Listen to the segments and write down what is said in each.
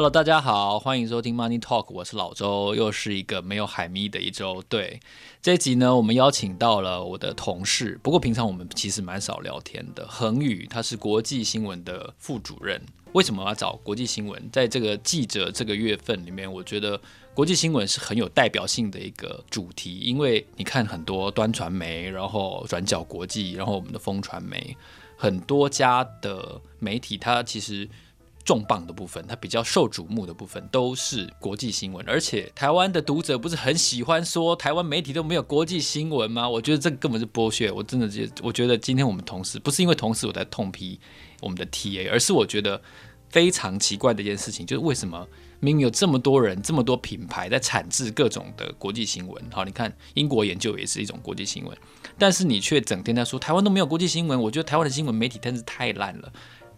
Hello，大家好，欢迎收听 Money Talk，我是老周，又是一个没有海咪的一周。对，这一集呢，我们邀请到了我的同事，不过平常我们其实蛮少聊天的。恒宇，他是国际新闻的副主任。为什么要找国际新闻？在这个记者这个月份里面，我觉得国际新闻是很有代表性的一个主题，因为你看很多端传媒，然后转角国际，然后我们的风传媒，很多家的媒体，它其实。重磅的部分，它比较受瞩目的部分都是国际新闻，而且台湾的读者不是很喜欢说台湾媒体都没有国际新闻吗？我觉得这根本是剥削。我真的觉，我觉得今天我们同事不是因为同事我在痛批我们的 TA，而是我觉得非常奇怪的一件事情，就是为什么明明有这么多人、这么多品牌在产制各种的国际新闻，好，你看英国研究也是一种国际新闻，但是你却整天在说台湾都没有国际新闻。我觉得台湾的新闻媒体真是太烂了。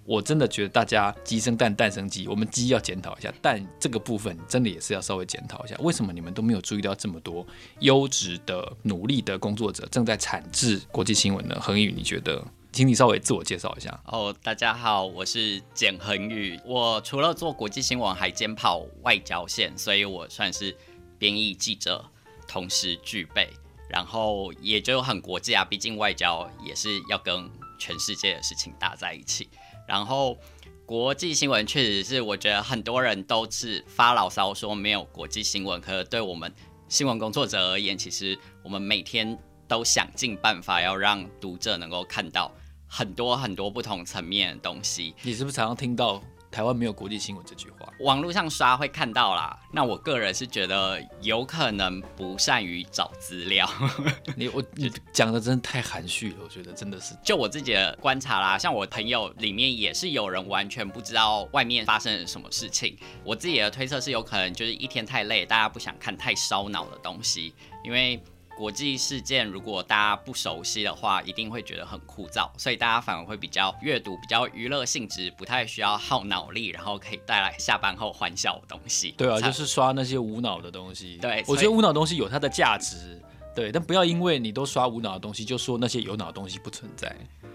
我真的觉得大家鸡生蛋，蛋生鸡，我们鸡要检讨一下，蛋这个部分真的也是要稍微检讨一下，为什么你们都没有注意到这么多优质的、努力的工作者正在产制国际新闻呢？恒宇，你觉得？请你稍微自我介绍一下。哦，大家好，我是简恒宇，我除了做国际新闻，还兼跑外交线，所以我算是编译记者，同时具备，然后也就很国际啊，毕竟外交也是要跟全世界的事情搭在一起。然后，国际新闻确实是，我觉得很多人都是发牢骚说没有国际新闻。可是对我们新闻工作者而言，其实我们每天都想尽办法要让读者能够看到很多很多不同层面的东西。你是不是常常听到？台湾没有国际新闻这句话，网络上刷会看到啦。那我个人是觉得有可能不善于找资料。你我 你讲的真的太含蓄了，我觉得真的是。就我自己的观察啦，像我朋友里面也是有人完全不知道外面发生了什么事情。我自己的推测是有可能就是一天太累，大家不想看太烧脑的东西，因为。国际事件，如果大家不熟悉的话，一定会觉得很枯燥，所以大家反而会比较阅读比较娱乐性质，不太需要耗脑力，然后可以带来下班后欢笑的东西。对啊，就是刷那些无脑的东西。对，我觉得无脑东西有它的价值，对，但不要因为你都刷无脑的东西，就说那些有脑的东西不存在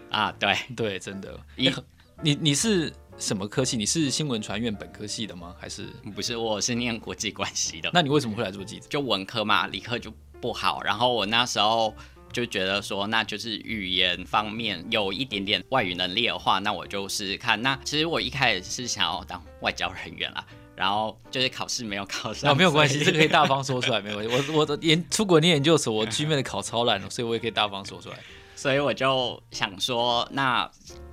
啊。对对，真的。你你你是什么科系？你是新闻传院本科系的吗？还是不是？我是念国际关系的。那你为什么会来做记者？就文科嘛，理科就。不好，然后我那时候就觉得说，那就是语言方面有一点点外语能力的话，那我就试试看。那其实我一开始是想要当外交人员啦，然后就是考试没有考上。哦，没有关系，这个可以大方说出来，没关系。我我的研出国念研究所，我 GMAT 的考超烂了，所以我也可以大方说出来。所以我就想说，那。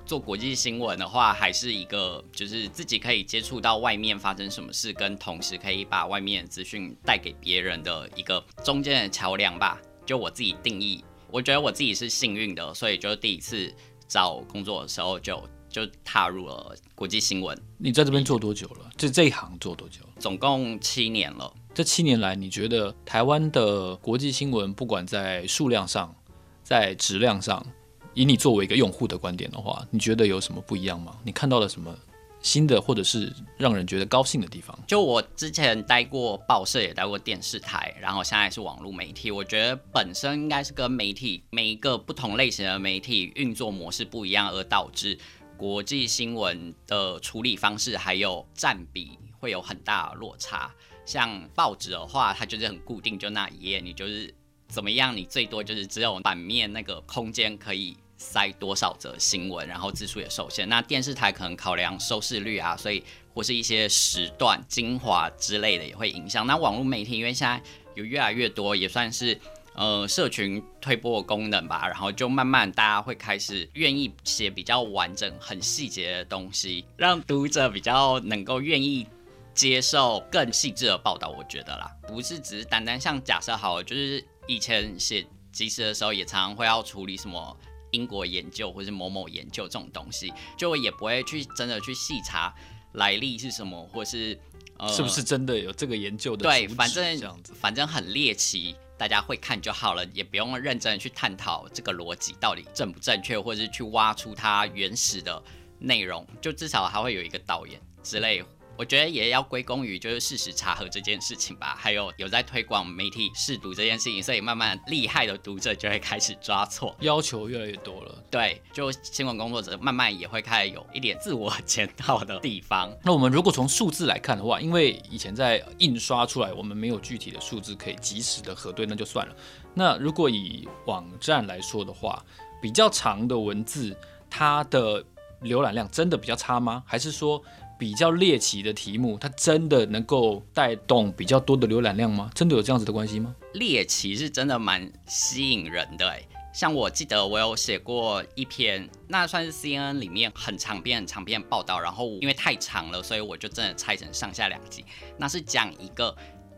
做国际新闻的话，还是一个就是自己可以接触到外面发生什么事，跟同时可以把外面的资讯带给别人的一个中间的桥梁吧。就我自己定义，我觉得我自己是幸运的，所以就第一次找工作的时候就就踏入了国际新闻。你在这边做多久了？就这一行做多久？总共七年了。这七年来，你觉得台湾的国际新闻，不管在数量上，在质量上？以你作为一个用户的观点的话，你觉得有什么不一样吗？你看到了什么新的，或者是让人觉得高兴的地方？就我之前待过报社，也待过电视台，然后现在是网络媒体。我觉得本身应该是跟媒体每一个不同类型的媒体运作模式不一样，而导致国际新闻的处理方式还有占比会有很大的落差。像报纸的话，它就是很固定，就那一页，你就是怎么样，你最多就是只有版面那个空间可以。塞多少则新闻，然后字数也受限。那电视台可能考量收视率啊，所以或是一些时段精华之类的也会影响。那网络媒体因为现在有越来越多，也算是呃社群推播的功能吧，然后就慢慢大家会开始愿意写比较完整、很细节的东西，让读者比较能够愿意接受更细致的报道。我觉得啦，不是只是单单像假设好，就是以前写即时的时候，也常常会要处理什么。英国研究或是某某研究这种东西，就也不会去真的去细查来历是什么，或是呃是不是真的有这个研究的？对，反正这样子，反正很猎奇，大家会看就好了，也不用认真去探讨这个逻辑到底正不正确，或者是去挖出它原始的内容，就至少还会有一个导演之类我觉得也要归功于就是事实查核这件事情吧，还有有在推广媒体试读这件事情，所以慢慢厉害的读者就会开始抓错，要求越来越多了。对，就新闻工作者慢慢也会开始有一点自我检讨的地方。那我们如果从数字来看的话，因为以前在印刷出来，我们没有具体的数字可以及时的核对，那就算了。那如果以网站来说的话，比较长的文字，它的浏览量真的比较差吗？还是说比较猎奇的题目，它真的能够带动比较多的浏览量吗？真的有这样子的关系吗？猎奇是真的蛮吸引人的诶，像我记得我有写过一篇，那算是 CNN 里面很长篇、很长篇的报道，然后因为太长了，所以我就真的拆成上下两集。那是讲一个。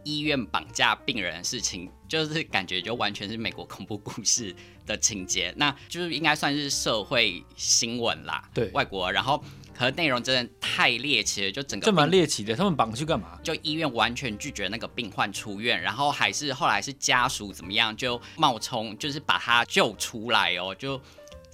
医院绑架病人的事情，就是感觉就完全是美国恐怖故事的情节，那就是应该算是社会新闻啦。对，外国，然后可能内容真的太猎奇了，就整个这蛮猎奇的。他们绑去干嘛？就医院完全拒绝那个病患出院，然后还是后来是家属怎么样就冒充，就是把他救出来哦，就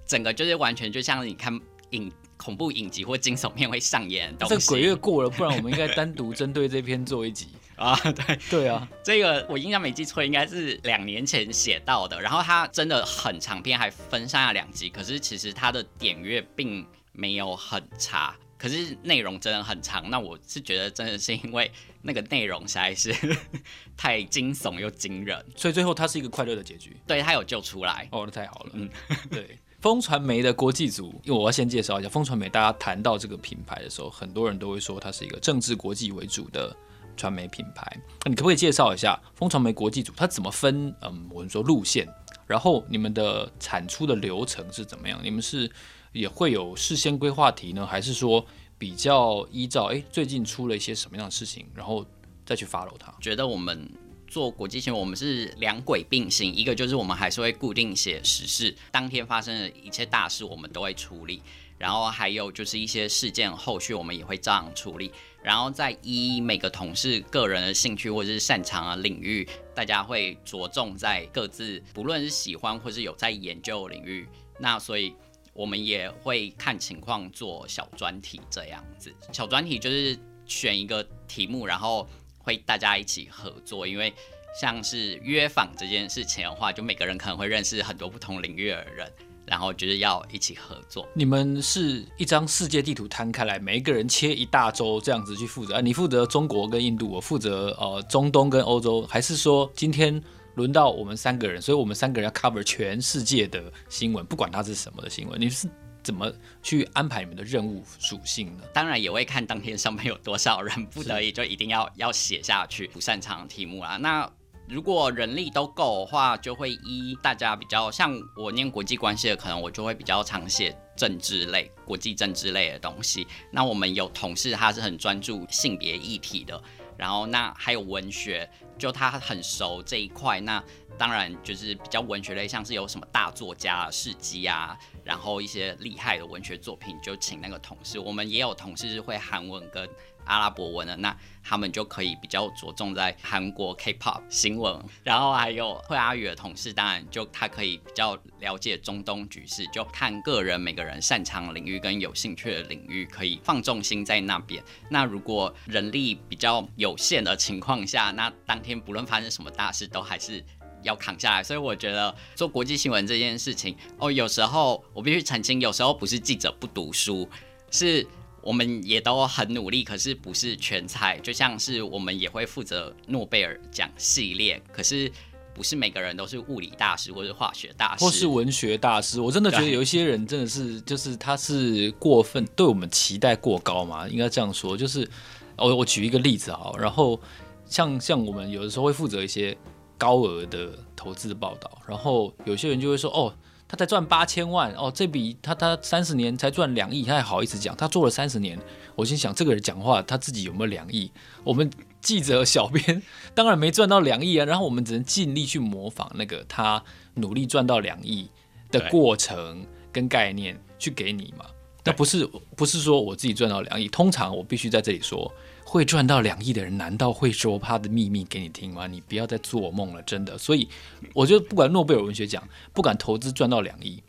整个就是完全就像你看影恐怖影集或惊悚片会上演的东西。这鬼月过了，不然我们应该单独针对这篇做一集。啊，对 对啊，这个我印象没记错，应该是两年前写到的。然后它真的很长篇，还分上下两集。可是其实它的点阅并没有很差，可是内容真的很长。那我是觉得真的是因为那个内容实在是 太惊悚又惊人，所以最后它是一个快乐的结局。对，它有救出来。哦，那太好了。嗯，对，风传媒的国际组，因为我要先介绍一下风传媒。大家谈到这个品牌的时候，很多人都会说它是一个政治国际为主的。传媒品牌，那你可不可以介绍一下风传媒国际组它怎么分？嗯，我们说路线，然后你们的产出的流程是怎么样？你们是也会有事先规划题呢，还是说比较依照哎最近出了一些什么样的事情，然后再去 follow 它？觉得我们做国际新闻，我们是两轨并行，一个就是我们还是会固定写时事，当天发生的一切大事我们都会处理。然后还有就是一些事件后续，我们也会照样处理。然后再依每个同事个人的兴趣或者是擅长的领域，大家会着重在各自不论是喜欢或是有在研究领域。那所以我们也会看情况做小专题这样子。小专题就是选一个题目，然后会大家一起合作。因为像是约访这件事情的话，就每个人可能会认识很多不同领域的人。然后就是要一起合作。你们是一张世界地图摊开来，每一个人切一大洲这样子去负责？你负责中国跟印度，我负责呃中东跟欧洲，还是说今天轮到我们三个人，所以我们三个人要 cover 全世界的新闻，不管它是什么的新闻？你是怎么去安排你们的任务属性呢？当然也会看当天上面有多少人，不得已就一定要要写下去不擅长的题目啦。那如果人力都够的话，就会依大家比较像我念国际关系的，可能我就会比较常写政治类、国际政治类的东西。那我们有同事他是很专注性别议题的，然后那还有文学，就他很熟这一块。那当然就是比较文学类，像是有什么大作家事迹啊，然后一些厉害的文学作品，就请那个同事。我们也有同事是会韩文跟。阿拉伯文的，那他们就可以比较着重在韩国 K-pop 新闻，然后还有会阿语的同事，当然就他可以比较了解中东局势，就看个人每个人擅长领域跟有兴趣的领域，可以放重心在那边。那如果人力比较有限的情况下，那当天不论发生什么大事，都还是要扛下来。所以我觉得做国际新闻这件事情，哦，有时候我必须澄清，有时候不是记者不读书，是。我们也都很努力，可是不是全才。就像是我们也会负责诺贝尔奖系列，可是不是每个人都是物理大师或者化学大师，或是文学大师。我真的觉得有一些人真的是，就是他是过分对我们期待过高嘛，应该这样说。就是我我举一个例子啊，然后像像我们有的时候会负责一些高额的投资报道，然后有些人就会说哦。他才赚八千万哦，这笔他他三十年才赚两亿，他还好意思讲？他做了三十年，我心想这个人讲话他自己有没有两亿？我们记者小编 当然没赚到两亿啊，然后我们只能尽力去模仿那个他努力赚到两亿的过程跟概念去给你嘛。那不是不是说我自己赚到两亿，通常我必须在这里说。会赚到两亿的人，难道会说他的秘密给你听吗？你不要再做梦了，真的。所以我觉得，不管诺贝尔文学奖，不管投资赚到两亿，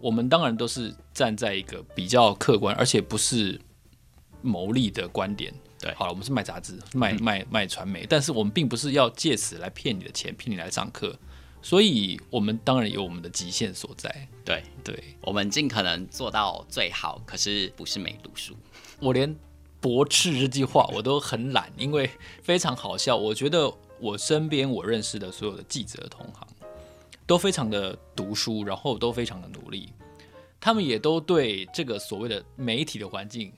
我们当然都是站在一个比较客观，而且不是牟利的观点对，好了，我们是卖杂志，卖卖卖传媒，但是我们并不是要借此来骗你的钱，骗你来上课。所以，我们当然有我们的极限所在。对对，我们尽可能做到最好，可是不是没读书。我连驳斥这句话我都很懒，因为非常好笑。我觉得我身边我认识的所有的记者同行，都非常的读书，然后都非常的努力。他们也都对这个所谓的媒体的环境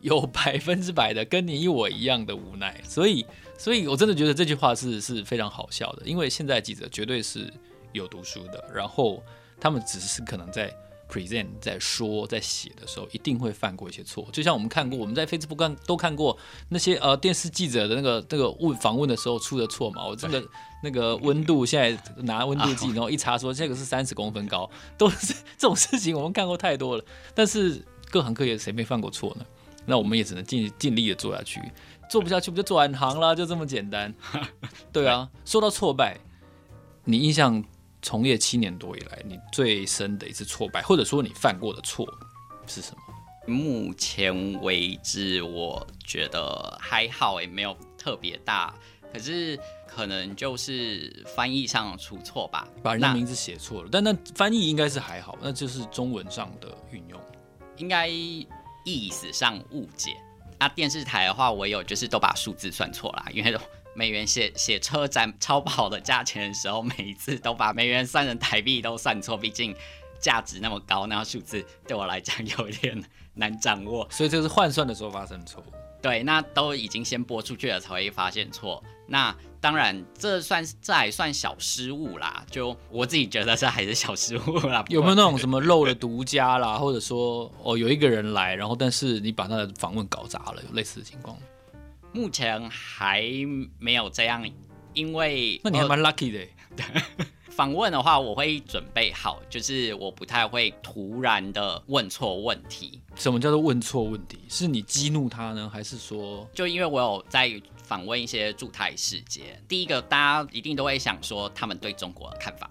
有百分之百的跟你我一样的无奈。所以。所以，我真的觉得这句话是是非常好笑的，因为现在记者绝对是有读书的，然后他们只是可能在 present、在说、在写的时候，一定会犯过一些错。就像我们看过，我们在 Facebook 看都看过那些呃电视记者的那个那个问访问的时候出的错嘛。我这个那个温度现在拿温度计，然后一查说这个是三十公分高，都是 这种事情我们看过太多了。但是各行各业谁没犯过错呢？那我们也只能尽尽力的做下去。做不下去，不就转行了？就这么简单。对啊，说到挫败，你印象从业七年多以来，你最深的一次挫败，或者说你犯过的错是什么？目前为止，我觉得还好，也没有特别大。可是可能就是翻译上出错吧，把人家名字写错了。但那翻译应该是还好，那就是中文上的运用，应该意思上误解。那、啊、电视台的话，我有就是都把数字算错了，因为美元写写车展超跑的价钱的时候，每一次都把美元算成台币都算错，毕竟价值那么高，那数字对我来讲有点难掌握，所以这是换算的时候发生错误。对，那都已经先播出去了才会发现错，那。当然，这算这还算小失误啦。就我自己觉得，这还是小失误啦。有没有那种什么漏了独家啦，或者说哦，有一个人来，然后但是你把他的访问搞砸了，有类似的情况？目前还没有这样，因为那你还蛮 lucky 的。访问的话，我会准备好，就是我不太会突然的问错问题。什么叫做问错问题？是你激怒他呢，还是说就因为我有在？访问一些驻台使节，第一个大家一定都会想说他们对中国的看法，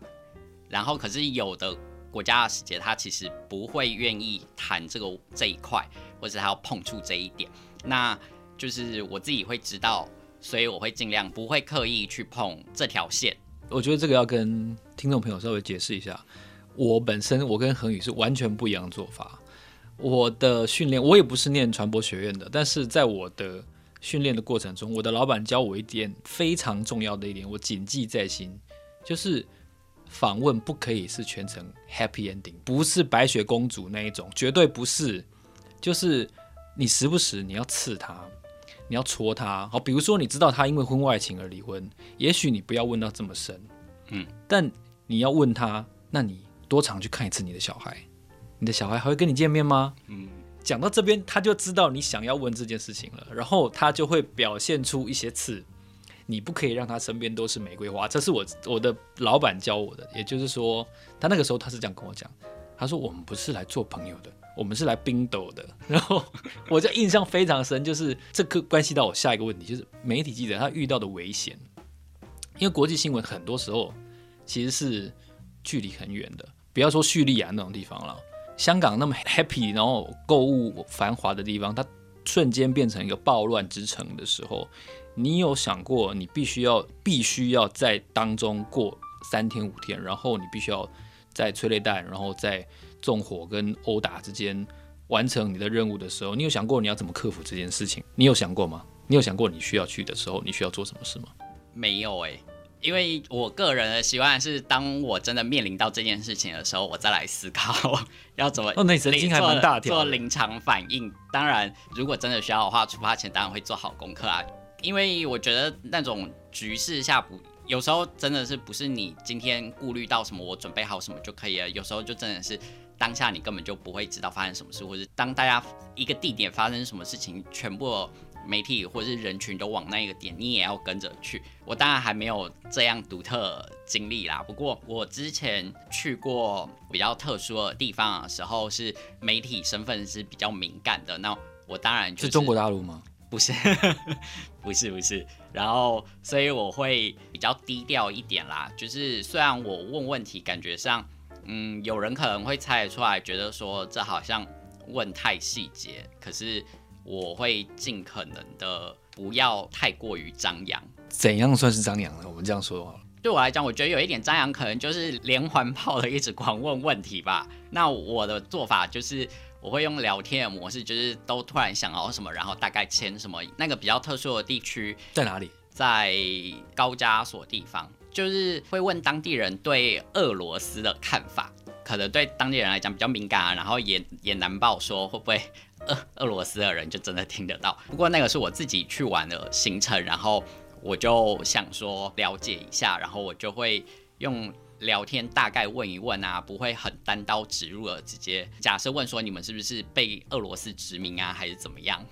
然后可是有的国家的使节他其实不会愿意谈这个这一块，或者他要碰触这一点，那就是我自己会知道，所以我会尽量不会刻意去碰这条线。我觉得这个要跟听众朋友稍微解释一下，我本身我跟恒宇是完全不一样的做法，我的训练我也不是念传播学院的，但是在我的。训练的过程中，我的老板教我一点非常重要的一点，我谨记在心，就是访问不可以是全程 happy ending，不是白雪公主那一种，绝对不是。就是你时不时你要刺他，你要戳他。好，比如说你知道他因为婚外情而离婚，也许你不要问到这么深，嗯，但你要问他，那你多常去看一次你的小孩？你的小孩还会跟你见面吗？嗯。讲到这边，他就知道你想要问这件事情了，然后他就会表现出一些刺。你不可以让他身边都是玫瑰花，这是我我的老板教我的。也就是说，他那个时候他是这样跟我讲，他说我们不是来做朋友的，我们是来冰斗的。然后我就印象非常深，就是这个关系到我下一个问题，就是媒体记者他遇到的危险，因为国际新闻很多时候其实是距离很远的，不要说叙利亚那种地方了。香港那么 happy，然后购物繁华的地方，它瞬间变成一个暴乱之城的时候，你有想过你必须要必须要在当中过三天五天，然后你必须要在催泪弹，然后在纵火跟殴打之间完成你的任务的时候，你有想过你要怎么克服这件事情？你有想过吗？你有想过你需要去的时候，你需要做什么事吗？没有哎、欸。因为我个人的习惯是，当我真的面临到这件事情的时候，我再来思考要怎么。哦，那神经还蛮大条。做临场反应。当然，如果真的需要的话，出发前当然会做好功课啊。因为我觉得那种局势下不，有时候真的是不是你今天顾虑到什么，我准备好什么就可以了。有时候就真的是当下你根本就不会知道发生什么事，或者当大家一个地点发生什么事情，全部。媒体或者是人群都往那一个点，你也要跟着去。我当然还没有这样独特经历啦。不过我之前去过比较特殊的地方的时候，是媒体身份是比较敏感的。那我当然就是，是中国大陆吗？不是，不是，不是。然后所以我会比较低调一点啦。就是虽然我问问题，感觉上，嗯，有人可能会猜得出来，觉得说这好像问太细节，可是。我会尽可能的不要太过于张扬。怎样算是张扬呢？我们这样说好了，对我来讲，我觉得有一点张扬，可能就是连环炮的一直狂问问题吧。那我的做法就是，我会用聊天的模式，就是都突然想到什么，然后大概签什么。那个比较特殊的地区在哪里？在高加索地方，就是会问当地人对俄罗斯的看法，可能对当地人来讲比较敏感啊，然后也也难报说会不会。俄俄罗斯的人就真的听得到，不过那个是我自己去玩的行程，然后我就想说了解一下，然后我就会用聊天大概问一问啊，不会很单刀直入的直接假设问说你们是不是被俄罗斯殖民啊，还是怎么样？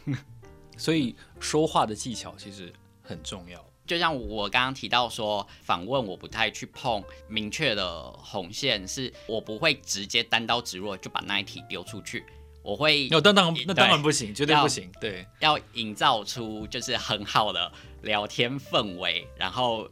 所以说话的技巧其实很重要。就像我刚刚提到说，访问我不太去碰明确的红线，是我不会直接单刀直入就把那一题丢出去。我会，那当然，那当然不行，绝对不行。对，要营造出就是很好的聊天氛围，然后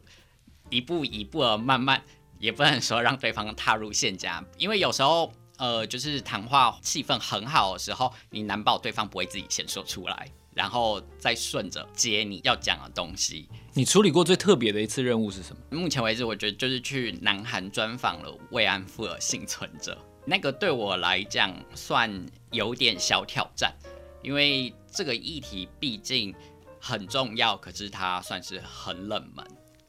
一步一步的慢慢，也不能说让对方踏入陷阱，因为有时候，呃，就是谈话气氛很好的时候，你难保对方不会自己先说出来，然后再顺着接你要讲的东西。你处理过最特别的一次任务是什么？目前为止，我觉得就是去南韩专访了慰安妇的幸存者。那个对我来讲算有点小挑战，因为这个议题毕竟很重要，可是它算是很冷门。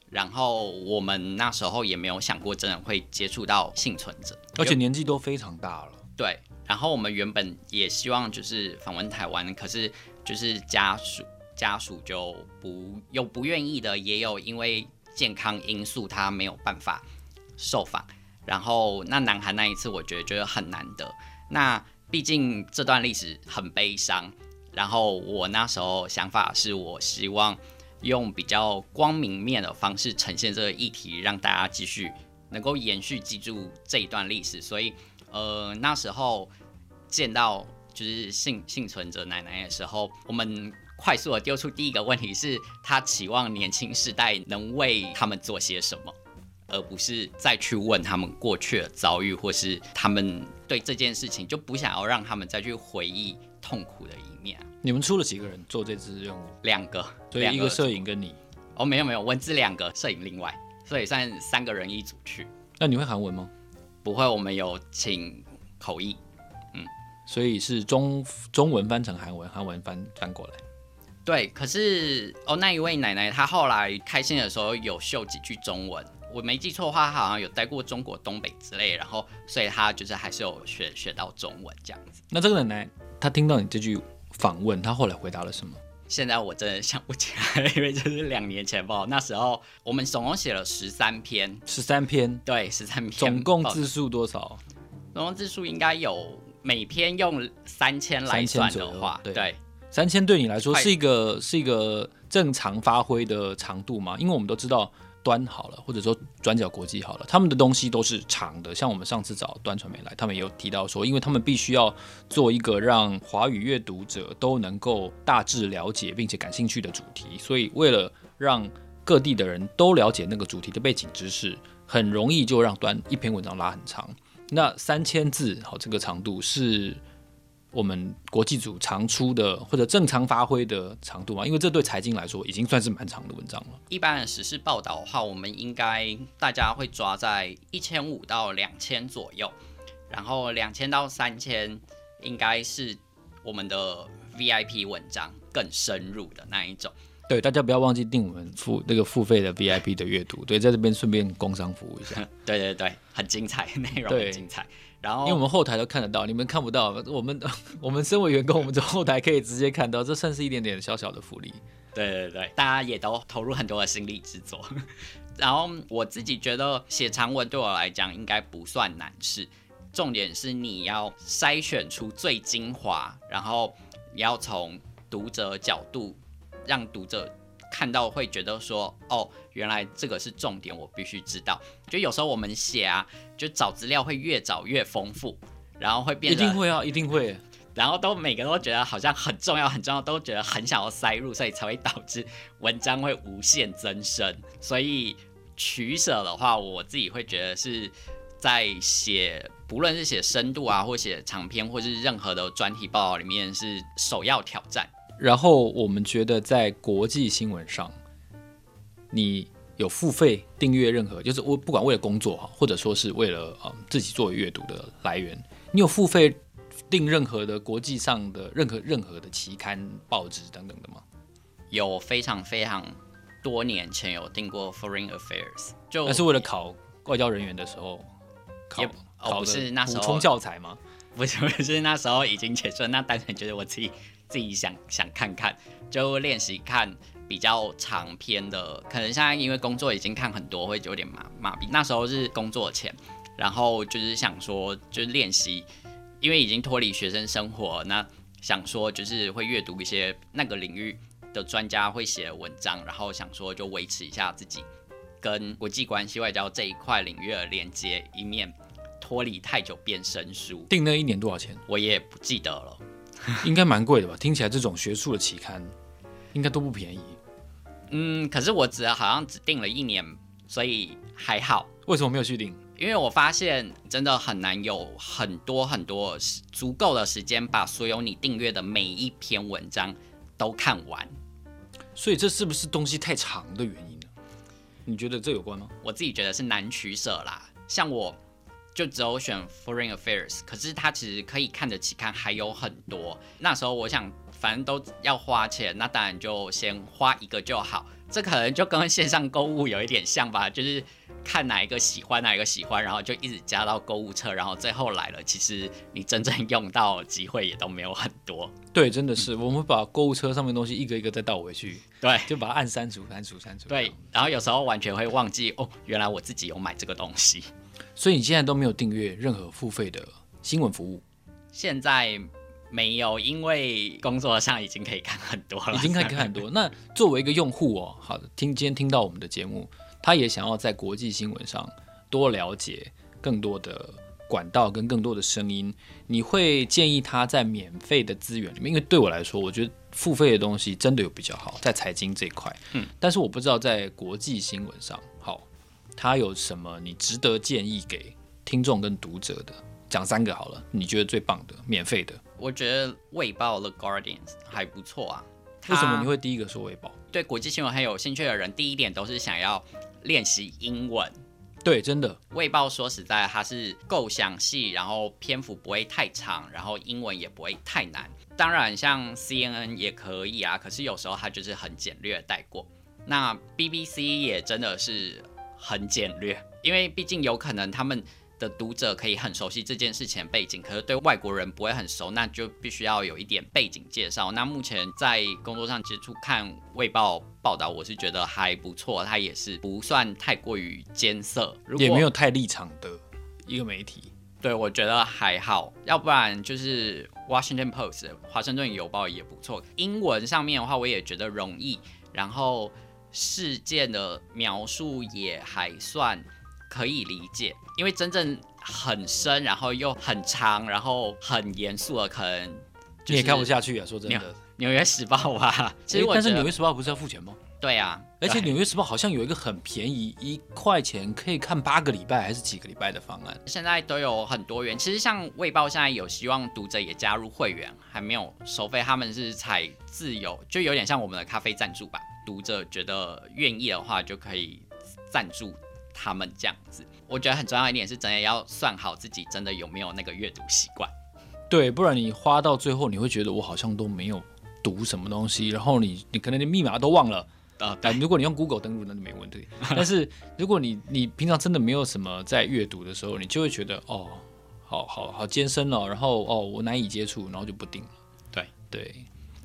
然后我们那时候也没有想过真的会接触到幸存者，而且年纪都非常大了。对，然后我们原本也希望就是访问台湾，可是就是家属家属就不有不愿意的，也有因为健康因素他没有办法受访。然后那南韩那一次，我觉得觉得很难得。那毕竟这段历史很悲伤。然后我那时候想法是我希望用比较光明面的方式呈现这个议题，让大家继续能够延续记住这一段历史。所以，呃，那时候见到就是幸幸存者奶奶的时候，我们快速的丢出第一个问题是：他期望年轻世代能为他们做些什么？而不是再去问他们过去的遭遇，或是他们对这件事情就不想要让他们再去回忆痛苦的一面。你们出了几个人做这次任务？两个，对，一个摄影跟你。哦，没有没有，文字两个，摄影另外，所以算三个人一组去。那你会韩文吗？不会，我们有请口译。嗯，所以是中中文翻成韩文，韩文翻翻过来。对，可是哦，那一位奶奶她后来开心的时候有秀几句中文。我没记错的话，她好像有待过中国东北之类，然后所以她就是还是有学学到中文这样子。那这个奶奶，她听到你这句访问，她后来回答了什么？现在我真的想不起来，因为这是两年前吧。那时候我们总共写了十三篇，十三篇，对，十三篇。总共字数多少？总共字数应该有每篇用三千来算的话，对，对，三千对你来说是一个是一个正常发挥的长度吗？因为我们都知道。端好了，或者说转角国际好了，他们的东西都是长的。像我们上次找端传媒来，他们也有提到说，因为他们必须要做一个让华语阅读者都能够大致了解并且感兴趣的主题，所以为了让各地的人都了解那个主题的背景知识，很容易就让端一篇文章拉很长。那三千字，好，这个长度是。我们国际组常出的或者正常发挥的长度嘛，因为这对财经来说已经算是蛮长的文章了。一般的时事报道的话，我们应该大家会抓在一千五到两千左右，然后两千到三千应该是我们的 VIP 文章更深入的那一种。对，大家不要忘记订我们付那个付费的 VIP 的阅读。对，在这边顺便工商服务一下。对对对，很精彩，内容很精彩。然后，因为我们后台都看得到，你们看不到。我们我们身为员工，我们从后台可以直接看到，这算是一点点小小的福利。对对对，大家也都投入很多的心力制作。然后我自己觉得写长文对我来讲应该不算难事，重点是你要筛选出最精华，然后你要从读者角度让读者。看到会觉得说，哦，原来这个是重点，我必须知道。就有时候我们写啊，就找资料会越找越丰富，然后会变得一定会啊，一定会。然后都每个都觉得好像很重要，很重要，都觉得很想要塞入，所以才会导致文章会无限增生。所以取舍的话，我自己会觉得是在写，不论是写深度啊，或写长篇，或是任何的专题报道里面，是首要挑战。然后我们觉得在国际新闻上，你有付费订阅任何，就是我不管为了工作哈，或者说是为了嗯自己作为阅读的来源，你有付费订任何的国际上的任何任何的期刊、报纸等等的吗？有非常非常多年前有订过 Foreign Affairs，就那是为了考外交人员的时候考，也考不是那时候补充教材吗？不是不是，那时候已经结束，那单纯觉得我自己。自己想想看看，就练习看比较长篇的。可能现在因为工作已经看很多，会有点麻麻痹。那时候是工作前，然后就是想说，就是练习，因为已经脱离学生生活，那想说就是会阅读一些那个领域的专家会写的文章，然后想说就维持一下自己跟国际关系外交这一块领域的连接，以免脱离太久变生疏。订那一年多少钱？我也不记得了。应该蛮贵的吧？听起来这种学术的期刊应该都不便宜。嗯，可是我只好像只订了一年，所以还好。为什么没有续订？因为我发现真的很难有很多很多足够的时间把所有你订阅的每一篇文章都看完。所以这是不是东西太长的原因呢？你觉得这有关吗？我自己觉得是难取舍啦。像我。就只有选 Foreign Affairs，可是它其实可以看的期刊还有很多。那时候我想，反正都要花钱，那当然就先花一个就好。这可能就跟线上购物有一点像吧，就是看哪一个喜欢，哪一个喜欢，然后就一直加到购物车，然后最后来了，其实你真正用到机会也都没有很多。对，真的是，我们把购物车上面的东西一个一个再倒回去，对，就把它按删除、删除、删除。对，然后有时候完全会忘记哦，原来我自己有买这个东西。所以你现在都没有订阅任何付费的新闻服务？现在没有，因为工作上已经可以看很多了，已经可以看很多。那作为一个用户哦，好的，听今天听到我们的节目，他也想要在国际新闻上多了解更多的管道跟更多的声音，你会建议他在免费的资源里面？因为对我来说，我觉得付费的东西真的有比较好，在财经这一块，嗯，但是我不知道在国际新闻上，好。他有什么你值得建议给听众跟读者的？讲三个好了，你觉得最棒的免费的？我觉得《卫报》The Guardians 还不错啊。为什么你会第一个说《卫报》？对国际新闻很有兴趣的人，第一点都是想要练习英文。对，真的，《卫报》说实在，它是够详细，然后篇幅不会太长，然后英文也不会太难。当然，像 CNN 也可以啊，可是有时候它就是很简略带过。那 BBC 也真的是。很简略，因为毕竟有可能他们的读者可以很熟悉这件事情的背景，可是对外国人不会很熟，那就必须要有一点背景介绍。那目前在工作上接触看《卫报》报道，我是觉得还不错，它也是不算太过于艰涩，也没有太立场的一个媒体。对，我觉得还好，要不然就是《Washington Post》华盛顿邮报也不错。英文上面的话，我也觉得容易，然后。事件的描述也还算可以理解，因为真正很深，然后又很长，然后很严肃的，可能你也看不下去啊。说真的，《纽约时报》啊，其实但是《纽约时报》不是要付钱吗？对啊，而且《纽约时报》好像有一个很便宜，一块钱可以看八个礼拜还是几个礼拜的方案。现在都有很多元，其实像《卫报》现在有希望读者也加入会员，还没有收费，他们是采自由，就有点像我们的咖啡赞助吧。读者觉得愿意的话，就可以赞助他们这样子。我觉得很重要一点是，真的要算好自己真的有没有那个阅读习惯。对，不然你花到最后，你会觉得我好像都没有读什么东西，然后你你可能连密码都忘了。啊，但如果你用 Google 登录，那就没问题。但是如果你你平常真的没有什么在阅读的时候，你就会觉得哦，好好好艰深了，然后哦我难以接触，然后就不定了。对对。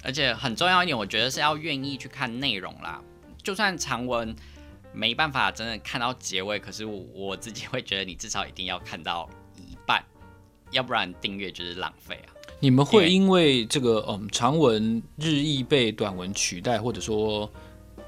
而且很重要一点，我觉得是要愿意去看内容啦。就算长文没办法真的看到结尾，可是我我自己会觉得，你至少一定要看到一半，要不然订阅就是浪费啊。你们会因为这个嗯长文日益被短文取代，或者说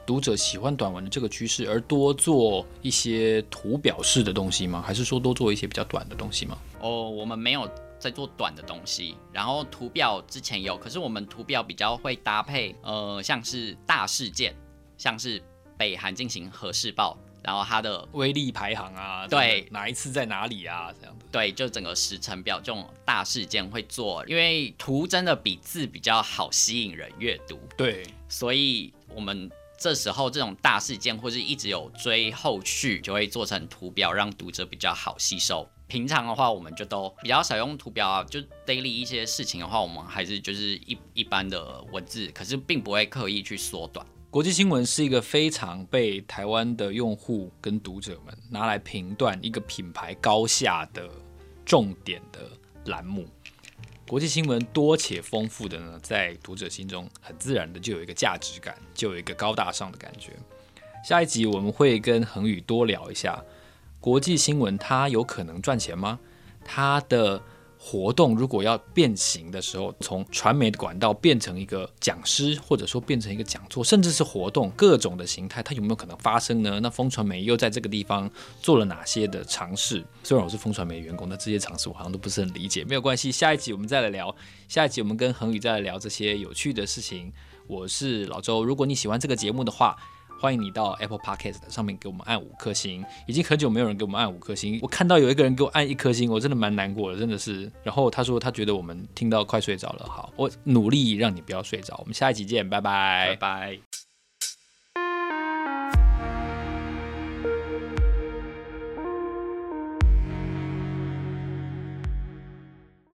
读者喜欢短文的这个趋势，而多做一些图表式的东西吗？还是说多做一些比较短的东西吗？哦，我们没有。在做短的东西，然后图表之前有，可是我们图表比较会搭配，呃，像是大事件，像是北韩进行核试爆然后它的威力排行啊，对，哪一次在哪里啊，这样子。对，就整个时程表这种大事件会做，因为图真的比字比较好吸引人阅读。对，所以我们这时候这种大事件或是一直有追后续，就会做成图表，让读者比较好吸收。平常的话，我们就都比较少用图表啊，就 daily 一些事情的话，我们还是就是一一般的文字，可是并不会刻意去缩短。国际新闻是一个非常被台湾的用户跟读者们拿来评断一个品牌高下的重点的栏目。国际新闻多且丰富的呢，在读者心中很自然的就有一个价值感，就有一个高大上的感觉。下一集我们会跟恒宇多聊一下国际新闻，它有可能赚钱吗？它的活动如果要变形的时候，从传媒的管道变成一个讲师，或者说变成一个讲座，甚至是活动各种的形态，它有没有可能发生呢？那风传媒又在这个地方做了哪些的尝试？虽然我是风传媒员工，但这些尝试我好像都不是很理解。没有关系，下一集我们再来聊。下一集我们跟恒宇再来聊这些有趣的事情。我是老周，如果你喜欢这个节目的话。欢迎你到 Apple Podcast 上面给我们按五颗星，已经很久没有人给我们按五颗星。我看到有一个人给我按一颗星，我真的蛮难过的，真的是。然后他说他觉得我们听到快睡着了，好，我努力让你不要睡着。我们下一集见，拜拜，拜拜。